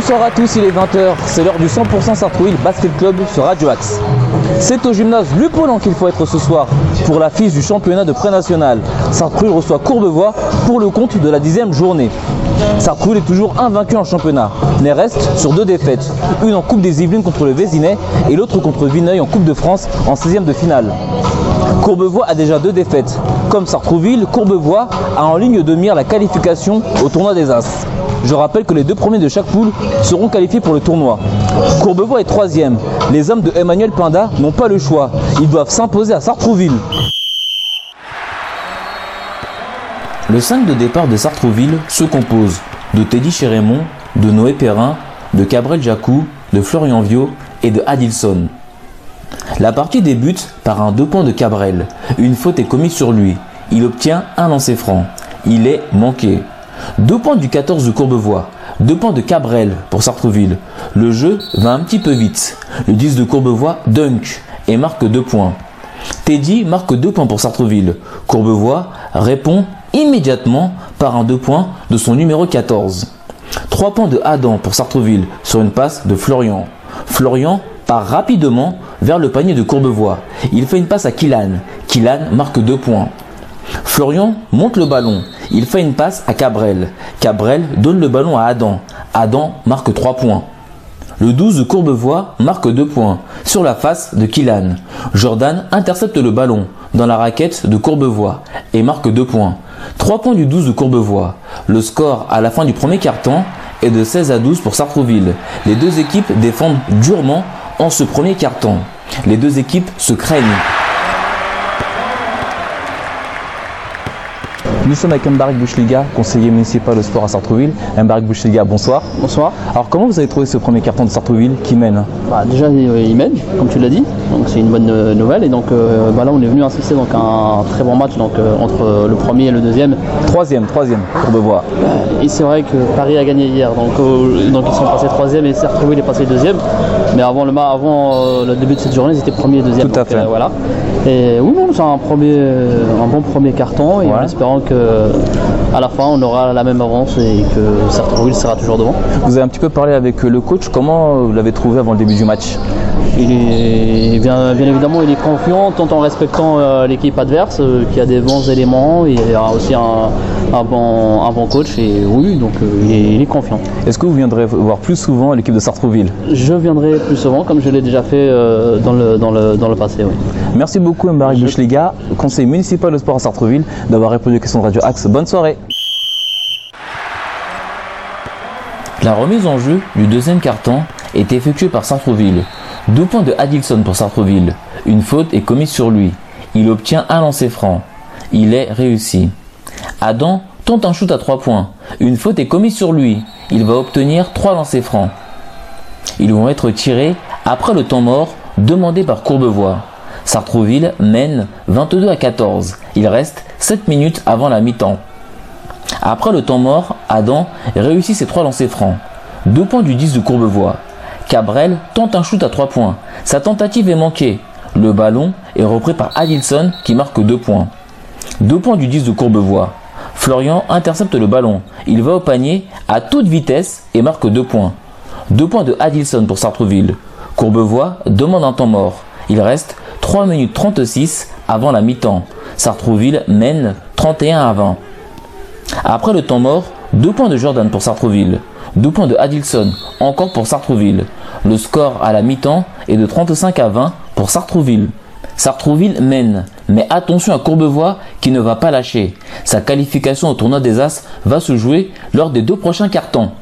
Bonsoir à tous, il est 20h, c'est l'heure du 100% Sartrouville Basket Club sur Radio Axe. C'est au gymnase Lupolan qu'il faut être ce soir pour la fiche du championnat de pré-national. Sartrouville reçoit Courbevoie pour le compte de la dixième journée. Sartrouville est toujours invaincu en championnat, mais reste sur deux défaites, une en Coupe des Yvelines contre le Vésinet et l'autre contre Vineuil en Coupe de France en 16e de finale. Courbevoie a déjà deux défaites. Comme Sartrouville, Courbevoie a en ligne de mire la qualification au tournoi des As. Je rappelle que les deux premiers de chaque poule seront qualifiés pour le tournoi. Courbevoie est troisième. Les hommes de Emmanuel Pinda n'ont pas le choix. Ils doivent s'imposer à Sartrouville. Le 5 de départ de Sartrouville se compose de Teddy Chérémont, de Noé Perrin, de Cabrel Jacou, de Florian Viau et de Adilson. La partie débute par un deux points de Cabrel. Une faute est commise sur lui. Il obtient un lancer franc. Il est manqué. Deux points du 14 de Courbevoie. Deux points de Cabrel pour Sartreville. Le jeu va un petit peu vite. Le 10 de Courbevoie dunk et marque deux points. Teddy marque deux points pour Sartreville. Courbevoie répond immédiatement par un deux points de son numéro 14. Trois points de Adam pour Sartreville sur une passe de Florian. Florian part rapidement vers le panier de Courbevoie. Il fait une passe à Kilan. Kilan marque deux points. Florian monte le ballon. Il fait une passe à Cabrel. Cabrel donne le ballon à Adam. Adam marque 3 points. Le 12 de Courbevoie marque 2 points sur la face de Kilan. Jordan intercepte le ballon dans la raquette de Courbevoie et marque 2 points. 3 points du 12 de Courbevoie. Le score à la fin du premier quart-temps est de 16 à 12 pour Sartrouville. Les deux équipes défendent durement en ce premier quart-temps. Les deux équipes se craignent. Nous sommes avec Mbarek Bouchliga, conseiller municipal au sport à Sartrouville. Mbarek Bouchliga, bonsoir. Bonsoir. Alors comment vous avez trouvé ce premier carton de Sartrouville qui mène? Bah, Déjà il mène, comme tu l'as dit, donc c'est une bonne euh, nouvelle. Et donc euh, bah, là on est venu assister donc, un très bon match donc, euh, entre le premier et le deuxième. Troisième, troisième, Courbevoie. Et c'est vrai que Paris a gagné hier, donc, donc ils sont passés troisième et Sartrouville est passé deuxième. Mais avant le, avant, le début de cette journée ils étaient premier et deuxième. Tout à fait. voilà. Et oui, c'est un, premier, un bon premier carton et en espérant que à la fin on aura la même avance et que Sartrouville sera toujours devant. Vous avez un petit peu parlé avec le coach, comment vous l'avez trouvé avant le début du match il est, bien, évidemment, il est confiant tout en respectant euh, l'équipe adverse euh, qui a des bons éléments. Il y a aussi un, bon, un bon coach et oui, donc euh, il, est, confiant. Est-ce que vous viendrez voir plus souvent l'équipe de Sartrouville Je viendrai plus souvent, comme je l'ai déjà fait dans, le, dans, le, passé. Merci beaucoup, Mbarik Bouchliga, conseiller municipal de sport à Sartrouville, d'avoir répondu aux questions de Radio Axe. Bonne soirée. La remise en jeu du deuxième carton est effectuée par Sartrouville. Deux points de Adilson pour Sartreville. Une faute est commise sur lui. Il obtient un lancer franc. Il est réussi. Adam tente un shoot à trois points. Une faute est commise sur lui. Il va obtenir trois lancers francs. Ils vont être tirés après le temps mort demandé par Courbevoie. Sartrouville mène 22 à 14. Il reste 7 minutes avant la mi-temps. Après le temps mort, Adam réussit ses trois lancers francs. Deux points du 10 de Courbevoie. Cabrel tente un shoot à 3 points. Sa tentative est manquée. Le ballon est repris par Adilson qui marque 2 points. 2 points du 10 de Courbevoie. Florian intercepte le ballon. Il va au panier à toute vitesse et marque 2 points. 2 points de Adilson pour Sartreville. Courbevoie demande un temps mort. Il reste 3 minutes 36 avant la mi-temps. Sartreville mène 31 à 20. Après le temps mort, 2 points de Jordan pour Sartreville. 2 points de Adilson, encore pour Sartrouville. Le score à la mi-temps est de 35 à 20 pour Sartrouville. Sartrouville mène, mais attention à Courbevoie qui ne va pas lâcher. Sa qualification au tournoi des As va se jouer lors des deux prochains cartons.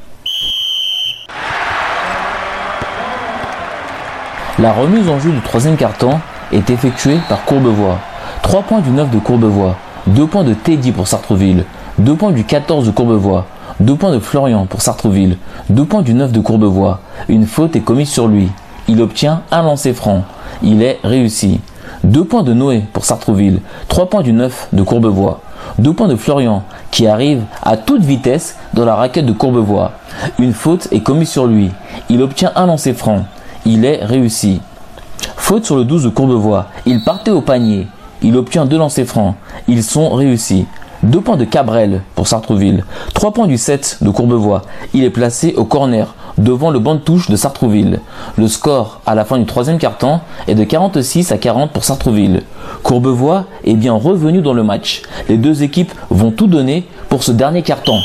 La remise en jeu du troisième carton est effectuée par Courbevoie. 3 points du 9 de Courbevoie, 2 points de Teddy pour Sartrouville, 2 points du 14 de Courbevoie, 2 points de Florian pour Sartreville. 2 points du 9 de Courbevoie. Une faute est commise sur lui. Il obtient un lancer franc. Il est réussi. 2 points de Noé pour Sartreville. 3 points du 9 de Courbevoie. 2 points de Florian qui arrive à toute vitesse dans la raquette de Courbevoie. Une faute est commise sur lui. Il obtient un lancer franc. Il est réussi. Faute sur le 12 de Courbevoie. Il partait au panier. Il obtient deux lancers francs. Ils sont réussis. 2 points de Cabrel pour Sartreville. 3 points du 7 de Courbevoie. Il est placé au corner devant le banc de touche de Sartrouville. Le score à la fin du troisième quart-temps est de 46 à 40 pour Sartrouville. Courbevoie est bien revenu dans le match. Les deux équipes vont tout donner pour ce dernier quart-temps.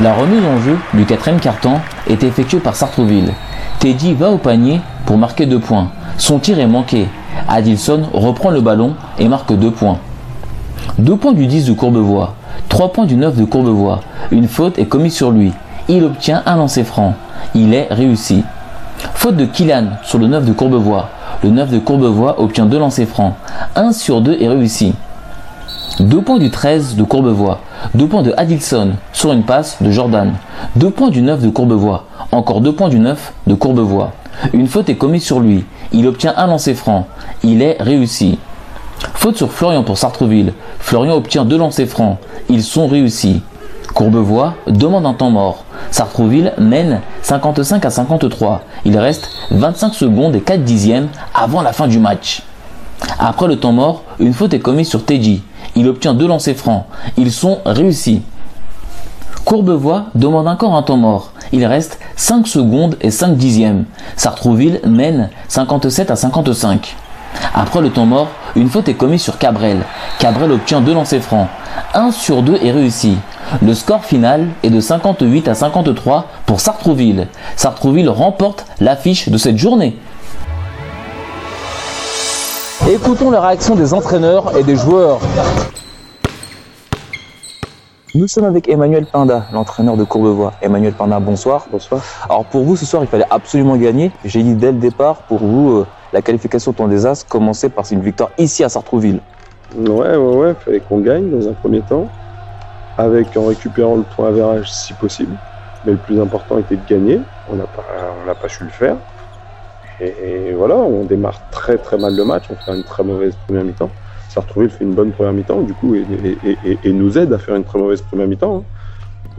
La remise en jeu du quatrième quart-temps est effectuée par Sartrouville. Teddy va au panier pour marquer deux points. Son tir est manqué. Adilson reprend le ballon et marque deux points. Deux points du 10 de Courbevoie. 3 points du 9 de Courbevoie. Une faute est commise sur lui. Il obtient un lancer franc. Il est réussi. Faute de Killan sur le 9 de Courbevoie. Le 9 de Courbevoie obtient deux lancers francs. 1 sur 2 est réussi. 2 points du 13 de Courbevoie. 2 points de Adilson sur une passe de Jordan. 2 points du 9 de Courbevoie. Encore 2 points du 9 de Courbevoie. Une faute est commise sur lui. Il obtient un lancer franc. Il est réussi. Faute sur Florian pour Sartreville. Florian obtient deux lancers francs. Ils sont réussis. Courbevoie demande un temps mort. Sartrouville mène 55 à 53. Il reste 25 secondes et 4 dixièmes avant la fin du match. Après le temps mort, une faute est commise sur Teddy. Il obtient deux lancers francs. Ils sont réussis. Courbevoie demande encore un temps mort. Il reste 5 secondes et 5 dixièmes. Sartrouville mène 57 à 55. Après le temps mort, une faute est commise sur Cabrel. Cabrel obtient deux lancers francs. 1 sur 2 est réussi. Le score final est de 58 à 53 pour Sartrouville. Sartrouville remporte l'affiche de cette journée. Écoutons les réactions des entraîneurs et des joueurs. Nous sommes avec Emmanuel Pinda, l'entraîneur de Courbevoie. Emmanuel Pinda, bonsoir. Bonsoir. Alors pour vous, ce soir, il fallait absolument gagner. J'ai dit dès le départ, pour vous, euh, la qualification temps des As commençait par une victoire ici à Sartrouville. Ouais, ouais, ouais, fallait qu'on gagne dans un premier temps, avec en récupérant le point average si possible. Mais le plus important était de gagner. On n'a pas, on pas su le faire. Et, et voilà, on démarre très très mal le match. On fait une très mauvaise première mi-temps. Sartrouville fait une bonne première mi-temps, du coup, et, et- et- et nous aide à faire une très mauvaise première mi-temps. hein.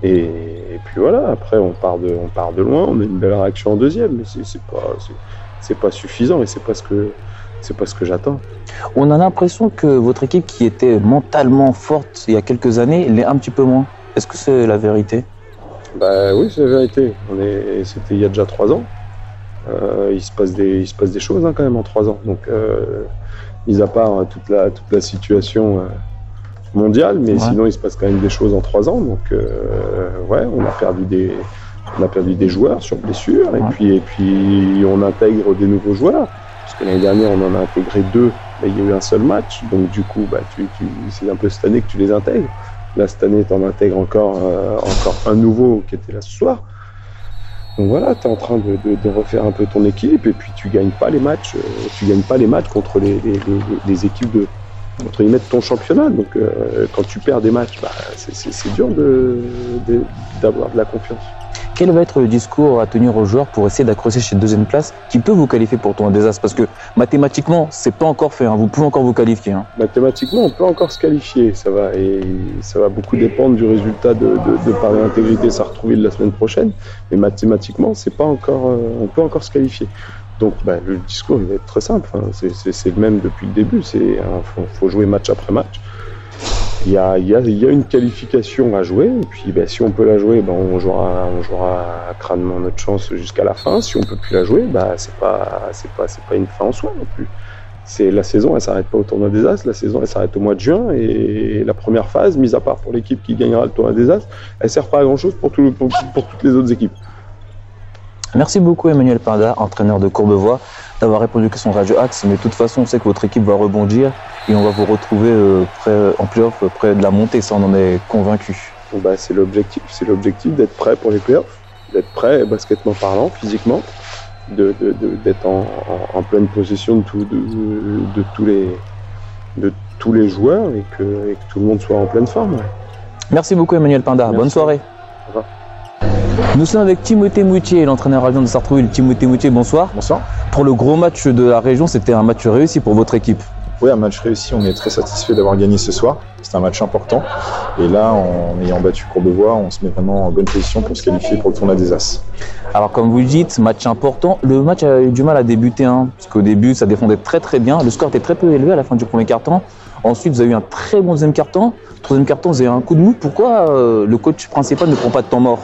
Et, puis voilà, après on part de, on part de loin, on a une belle réaction en deuxième, mais c'est pas, c'est- c'est pas suffisant et c'est pas ce que, c'est pas ce que j'attends. On a l'impression que votre équipe qui était mentalement forte il y a quelques années l'est un petit peu moins. Est-ce que c'est la vérité? Bah oui, c'est la vérité. On est, c'était il y a déjà trois ans. Euh, il se passe des, il se passe des choses hein, quand même en trois ans. Donc, euh, mis à part euh, toute la, toute la situation euh, mondiale, mais Ouais. sinon il se passe quand même des choses en trois ans. Donc, euh, ouais, on a perdu des, on a perdu des joueurs sur blessure, et puis, et puis on intègre des nouveaux joueurs. Parce que l'année dernière, on en a intégré deux, mais il y a eu un seul match. Donc, du coup, bah, tu, tu, c'est un peu cette année que tu les intègres. Là, cette année, tu en intègres encore, euh, encore un nouveau qui était là ce soir. Donc voilà, tu es en train de, refaire un peu ton équipe et puis tu gagnes pas les matchs, euh, tu gagnes pas les matchs contre les, équipes de, ton championnat. Donc euh, quand tu perds des matchs, bah, c'est- dur d'avoir de, la confiance. Quel va être le discours à tenir aux joueurs pour essayer d'accrocher cette deuxième place qui peut vous qualifier pour ton désastre Parce que mathématiquement, c'est pas encore fait. hein. Vous pouvez encore vous qualifier. hein. Mathématiquement, on peut encore se qualifier, ça va, ça va beaucoup dépendre du résultat de, de, de Paris Intégrité Sartrouville la semaine prochaine. Mais mathématiquement, c'est pas encore, euh, on peut encore se qualifier. Donc, bah, le discours il va être très simple. hein. C'est- le même depuis le début. Faut, faut jouer match après match. Il y a, y, a, y a une qualification à jouer, et puis bah, si on peut la jouer, bah, on jouera, on jouera crânement notre chance jusqu'à la fin. Si on peut plus la jouer, bah, c'est pas, c'est pas, c'est pas une fin en soi non plus c'est la saison, elle s'arrête pas au tournoi des As, la saison elle s'arrête au mois de juin et la première phase, mise à part pour l'équipe qui gagnera le tournoi des As, elle sert pas à grand chose pour, tout pour, toutes les autres équipes. Merci beaucoup Emmanuel Pinda, entraîneur de Courbevoie, d'avoir répondu aux questions Radio Axe. Mais de toute façon, on sait que votre équipe va rebondir et on va vous retrouver euh, près, en playoff, près de la montée. Ça, on en est convaincu. Bah, c'est l'objectif, c'est l'objectif d'être prêt pour les playoffs, d'être prêt basketement parlant, physiquement, de, de- de- d'être en, en- en pleine possession de, tout- de- tous les de tous les joueurs et que, et que tout le monde soit en pleine forme. Merci beaucoup Emmanuel Pinda. Merci. Bonne soirée. Au revoir. Nous sommes avec Timothée Moutier, l'entraîneur adjoint de Sartrouville. Timothée Moutier, bonsoir. Bonsoir. Pour le gros match de la région, c'était un match réussi pour votre équipe. Oui, un match réussi. On est très satisfait d'avoir gagné ce soir. C'est un match important. Et là, en ayant battu Courbevoie, on se met vraiment en bonne position pour se qualifier pour le tournoi des As. Alors comme vous le dites, match important. Le match a eu du mal à débuter, hein, parce qu'au début, ça défendait très très bien. Le score était très peu élevé à la fin du premier quart-temps. Ensuite, vous avez eu un très bon deuxième quart-temps. troisième carton, vous avez un coup de mou. Pourquoi euh, le coach principal ne prend pas de temps mort?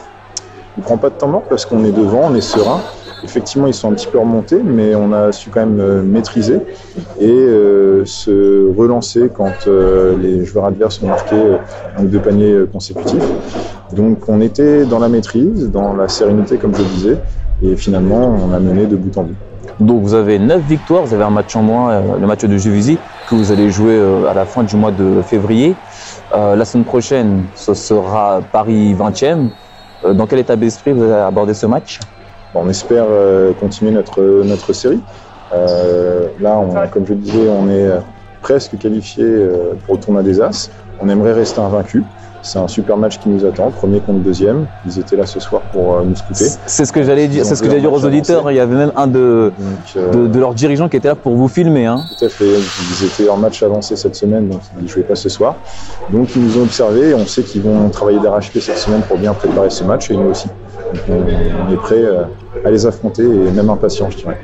Il prend pas de temps mort parce qu'on est devant, on est serein. Effectivement, ils sont un petit peu remontés, mais on a su quand même euh, maîtriser et euh, se relancer quand euh, les joueurs adverses ont marqué deux paniers consécutifs. Donc on était dans la maîtrise, dans la sérénité, comme je le disais, et finalement on a mené de bout en bout. Donc vous avez 9 victoires, vous avez un match en moins, le match de Juvisy, que vous allez jouer à la fin du mois de février. La semaine prochaine, ce sera Paris 20e. Euh, dans quel état d'esprit vous allez aborder ce match? On espère euh, continuer notre, notre série. Euh, là, on, comme je le disais, on est presque qualifié euh, pour le tournoi des As. On aimerait rester invaincu. C'est un super match qui nous attend, premier contre deuxième. Ils étaient là ce soir pour nous scouter. C'est ce que j'allais dire, c'est ce que j'allais dire aux auditeurs. avancé. Il y avait même un de, Donc, euh, de, de leurs dirigeants qui était là pour vous filmer. Hein. Tout à fait. Ils étaient en match avancé cette semaine, donc ils ne jouaient pas ce soir. Donc ils nous ont observés et on sait qu'ils vont travailler d'arrache-pied cette semaine pour bien préparer ce match et nous aussi. Donc on, on est prêt euh, à les affronter et même impatient, je dirais.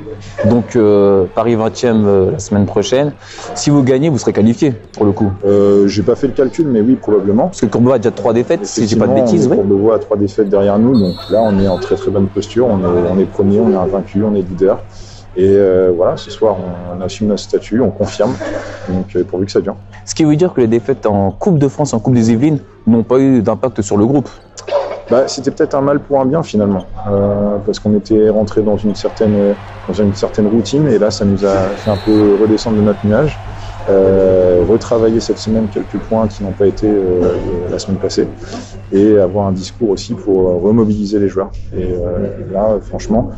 Donc euh, Paris 20e euh, la semaine prochaine. Si vous gagnez, vous serez qualifié pour le coup. Euh, J'ai pas fait le calcul, mais oui, probablement. Parce que Courbevoie a déjà trois défaites, si j'ai pas de bêtises. oui. Courbevoie a trois défaites derrière nous, donc là on est en très très bonne posture. On est, on est premier, on est invaincu, on est leader. Et euh, voilà, ce soir on, on assume notre statut, on confirme. Donc euh, pourvu que ça dure. Ce qui veut dire que les défaites en Coupe de France, en Coupe des Yvelines, n'ont pas eu d'impact sur le groupe. Bah, c'était peut-être un mal pour un bien finalement, euh, parce qu'on était rentré dans une certaine dans une certaine routine et là ça nous a fait un peu redescendre de notre nuage, euh, retravailler cette semaine quelques points qui n'ont pas été euh, la semaine passée. Et avoir un discours aussi pour euh, remobiliser les joueurs. Et euh, là franchement,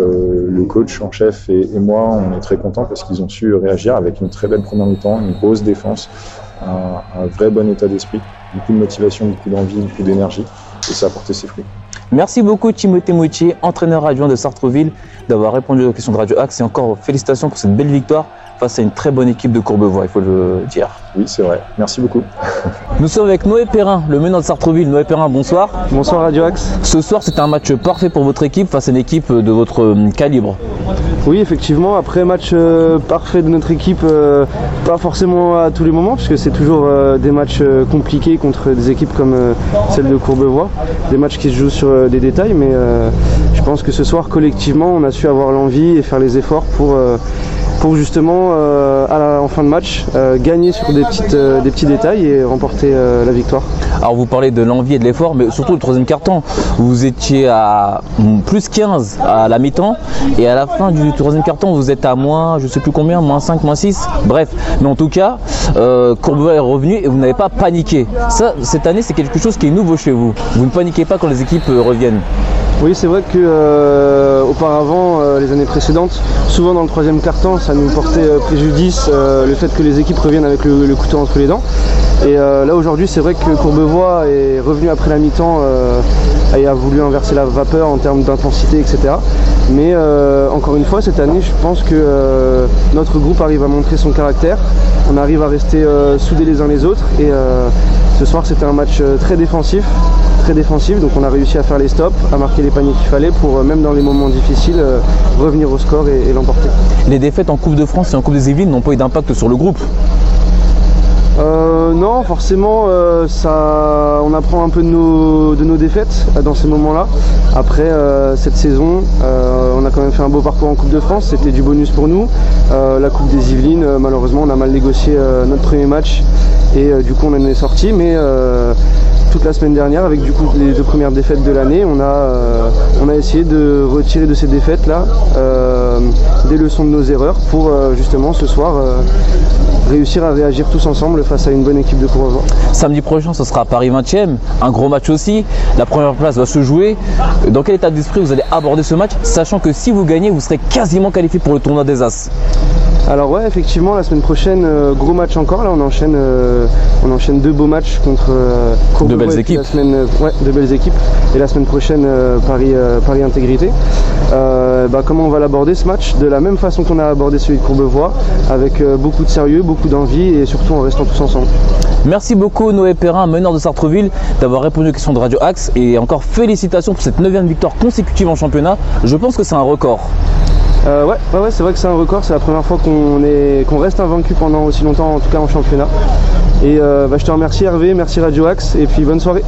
euh, le coach en chef et, et moi on est très contents parce qu'ils ont su réagir avec une très belle première mi-temps, une grosse défense, un, un vrai bon état d'esprit, beaucoup de motivation, beaucoup d'envie, beaucoup d'énergie et ça a porté ses fruits. Merci beaucoup Timothée Moutier, entraîneur adjoint de Sartreville, d'avoir répondu aux questions de Radio Axe et encore félicitations pour cette belle victoire face à une très bonne équipe de Courbevoie, il faut le dire. Oui, c'est vrai. Merci beaucoup. Nous sommes avec Noé Perrin, le meneur de Sartreville. Noé Perrin, bonsoir. Bonsoir Radio Axe. Ce soir, c'était un match parfait pour votre équipe face à une équipe de votre euh, calibre. Oui, effectivement, après match euh, parfait de notre équipe, euh, pas forcément à tous les moments, puisque c'est toujours euh, des matchs compliqués contre des équipes comme celle de Courbevoie, des matchs qui se jouent sur des détails, mais je pense que ce soir, collectivement, on a su avoir l'envie et faire les efforts pour, pour justement, euh, en fin de match, euh, gagner sur des, petites, euh, des petits détails et remporter la victoire. Alors vous parlez de l'envie et de l'effort, mais surtout le troisième carton. Vous étiez à plus 15 à la mi-temps et à la fin du troisième carton, vous êtes à moins, je sais plus combien, moins 5, moins 6. Bref, mais en tout cas, Courbevoie est revenu et vous n'avez pas paniqué. Ça, cette année, c'est quelque chose qui est nouveau chez vous. Vous ne paniquez pas quand les équipes reviennent. Oui, c'est vrai que euh, auparavant, euh, les années précédentes, souvent dans le troisième quart-temps, ça nous portait euh, préjudice euh, le fait que les équipes reviennent avec le, le couteau entre les dents. Et euh, là aujourd'hui, c'est vrai que Courbevoie est revenu après la mi-temps euh, et a voulu inverser la vapeur en termes d'intensité, etc. Mais encore une fois, cette année, je pense que notre groupe arrive à montrer son caractère. On arrive à rester soudés les uns les autres. Et ce soir, c'était un match très défensif, très défensif. Donc, on a réussi à faire les stops, à marquer les paniers qu'il fallait pour, euh, même dans les moments difficiles, euh, revenir au score et, et l'emporter. Les défaites en Coupe de France et en Coupe des Yvelines n'ont pas eu d'impact sur le groupe. Euh, non, forcément, euh, ça, on apprend un peu de nos, de nos défaites euh, dans ces moments-là. Après cette saison, on a quand même fait un beau parcours en Coupe de France, c'était du bonus pour nous. La Coupe des Yvelines, malheureusement, on a mal négocié notre premier match et du coup, on en est sorti. Mais toute la semaine dernière, avec du coup les deux premières défaites de l'année, on a, euh, essayé de retirer de ces défaites-là euh, des leçons de nos erreurs pour euh, justement ce soir réussir à réagir tous ensemble face à une bonne équipe de Courbevoie. Samedi prochain, ce sera à Paris 20e, un gros match aussi. La première place va se jouer. Dans quel état d'esprit vous allez aborder ce match, sachant que si vous gagnez, vous serez quasiment qualifié pour le tournoi des As? Alors ouais, effectivement, la semaine prochaine, euh, gros match encore. Là, on enchaîne, euh, on enchaîne deux beaux matchs contre euh, Courbevoie belles équipes. La semaine, ouais, de belles équipes. Et la semaine prochaine, Paris, Paris Intégrité. Bah, comment on va l'aborder ce match? De la même façon qu'on a abordé celui de Courbevoie, avec beaucoup de sérieux, beaucoup d'envie et surtout en restant tous ensemble. Merci beaucoup Noé Perrin, meneur de Sartreville, d'avoir répondu aux questions de Radio Axe et encore félicitations pour cette neuvième victoire consécutive en championnat. Je pense que c'est un record. Euh, ouais, ouais, ouais, c'est vrai que c'est un record. C'est la première fois qu'on qu'on reste invaincu pendant aussi longtemps, en tout cas en championnat. Et bah, je te remercie Hervé, merci Radio Axe et puis bonne soirée.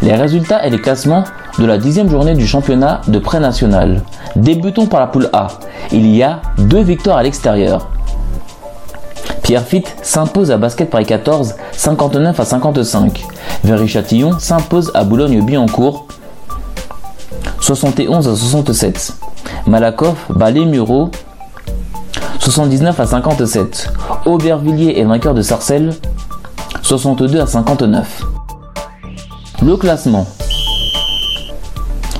Les résultats et les classements de la dixième journée du championnat de pré-national. Débutons par la poule A. Il y a deux victoires à l'extérieur. Pierre Fitt s'impose à Basket Paris 14, 59 à 55. Véry-Châtillon s'impose à Boulogne-Billancourt, 71 à 67. Malakoff bat les Mureaux, 79 à 57. Aubervilliers est vainqueur de Sarcelles, 62 à 59. Le classement.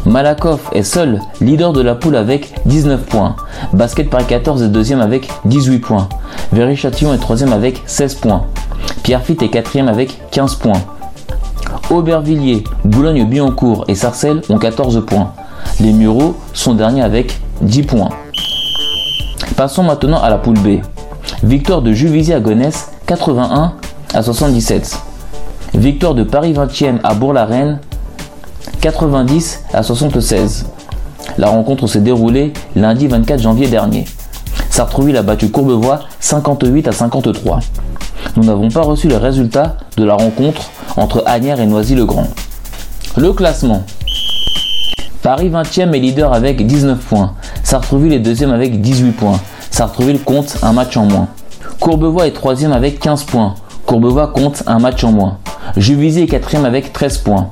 Malakoff est seul leader de la poule avec 19 points. Basket Paris 14 est deuxième avec 18 points. Véry-Châtillon est troisième avec 16 points. Pierrefitte est quatrième avec 15 points. Aubervilliers, Boulogne-Billancourt et Sarcelles ont 14 points. Les Mureaux sont derniers avec 10 points. Passons maintenant à la poule B. Victoire de Juvisy à Gonesse 81 à 77. Victoire de Paris 20e à Bourg-la-Reine 90 à 76. La rencontre s'est déroulée lundi 24 janvier dernier. Sartrouville a battu Courbevoie 58 à 53. Nous n'avons pas reçu les résultats de la rencontre entre Agnières et Noisy-le-Grand. Le classement. Paris 20e est leader avec 19 points. Sartrouville est deuxième avec 18 points. Sartrouville compte un match en moins. Courbevoie est troisième avec 15 points. Courbevoie compte un match en moins. Juvisy est quatrième avec 13 points.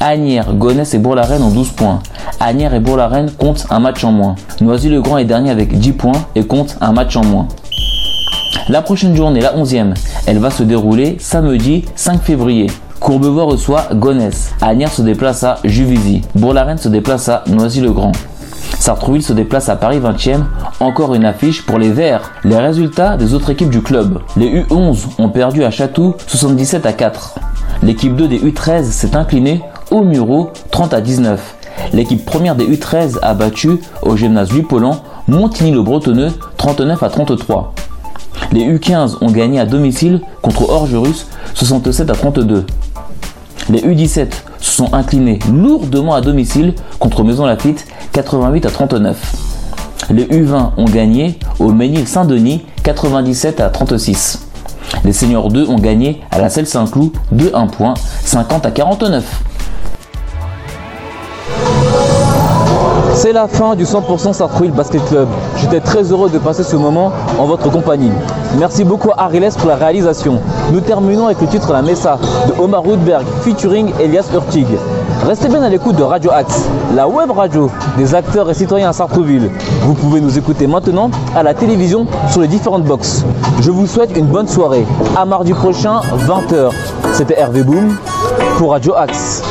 Agnières, Gonesse et Bourg-la-Reine ont 12 points. Agnières et Bourg-la-Reine comptent un match en moins. Noisy-le-Grand est dernier avec 10 points et compte un match en moins. La prochaine journée, la 11e, elle va se dérouler samedi 5 février. Courbevoie reçoit Gonesse. Agnières se déplace à Juvisy. Bourg-la-Reine se déplace à Noisy-le-Grand. Sartrouville se déplace à Paris 20e, encore une affiche pour les Verts. Les résultats des autres équipes du club. Les U11 ont perdu à Château 77 à 4. L'équipe 2 des U13 s'est inclinée au Muro 30 à 19. L'équipe première des U13 a battu au gymnase Louis Pollan Montigny-le-Bretonneux 39 à 33. Les U15 ont gagné à domicile contre Orgerus 67 à 32. Les U17 se sont inclinés lourdement à domicile contre Maison Lafitte 88 à 39. Les U20 ont gagné au Ménil-Saint-Denis 97 à 36. Les seniors 2 ont gagné à la Selle Saint-Cloud de 1 point 50 à 49. C'est la fin du 100% Sartrouville Basket Club. J'étais très heureux de passer ce moment en votre compagnie. Merci beaucoup à Ariles pour la réalisation. Nous terminons avec le titre La Messa de Omar Rudberg featuring Elias Hurtig. Restez bien à l'écoute de Radio Axe, la web radio des acteurs et citoyens à Sartrouville. Vous pouvez nous écouter maintenant à la télévision sur les différentes boxes. Je vous souhaite une bonne soirée. À mardi prochain, 20h. C'était Hervé Boom pour Radio Axe.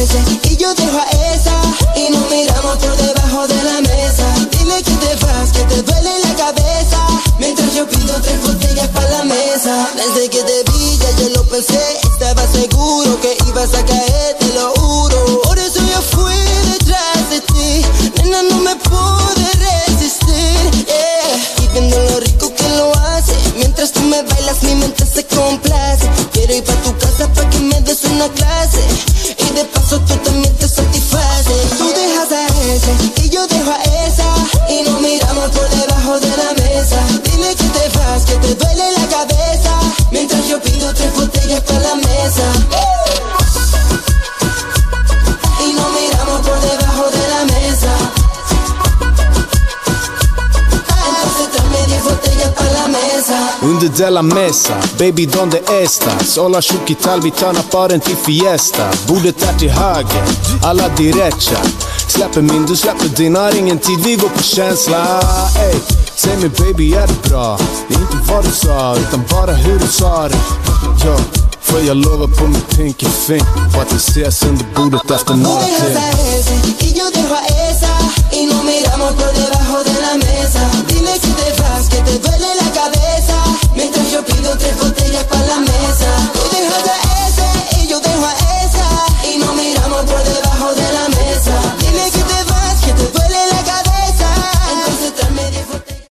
Y yo dejo a esa y nos miramos por debajo de la mesa. Dime que te vas, que te duele la cabeza. Mientras yo pido tres botellas para la mesa. Desde que te vi ya yo lo pensé, estaba seguro que ibas a caer, de la mesa Baby, donde estas? Hola, shuki talbitan apparent i fiesta. Bordet är till höger, alla derecha Släpper min, du släpper din, har ingen tid, vi går på känsla. Ey, säg mig baby, är det bra? Det är inte vad du sa, utan bara hur du sa det. Yo, för jag lovar på mitt pinky fink på att vi ses under bordet efter några till tengo, tengo.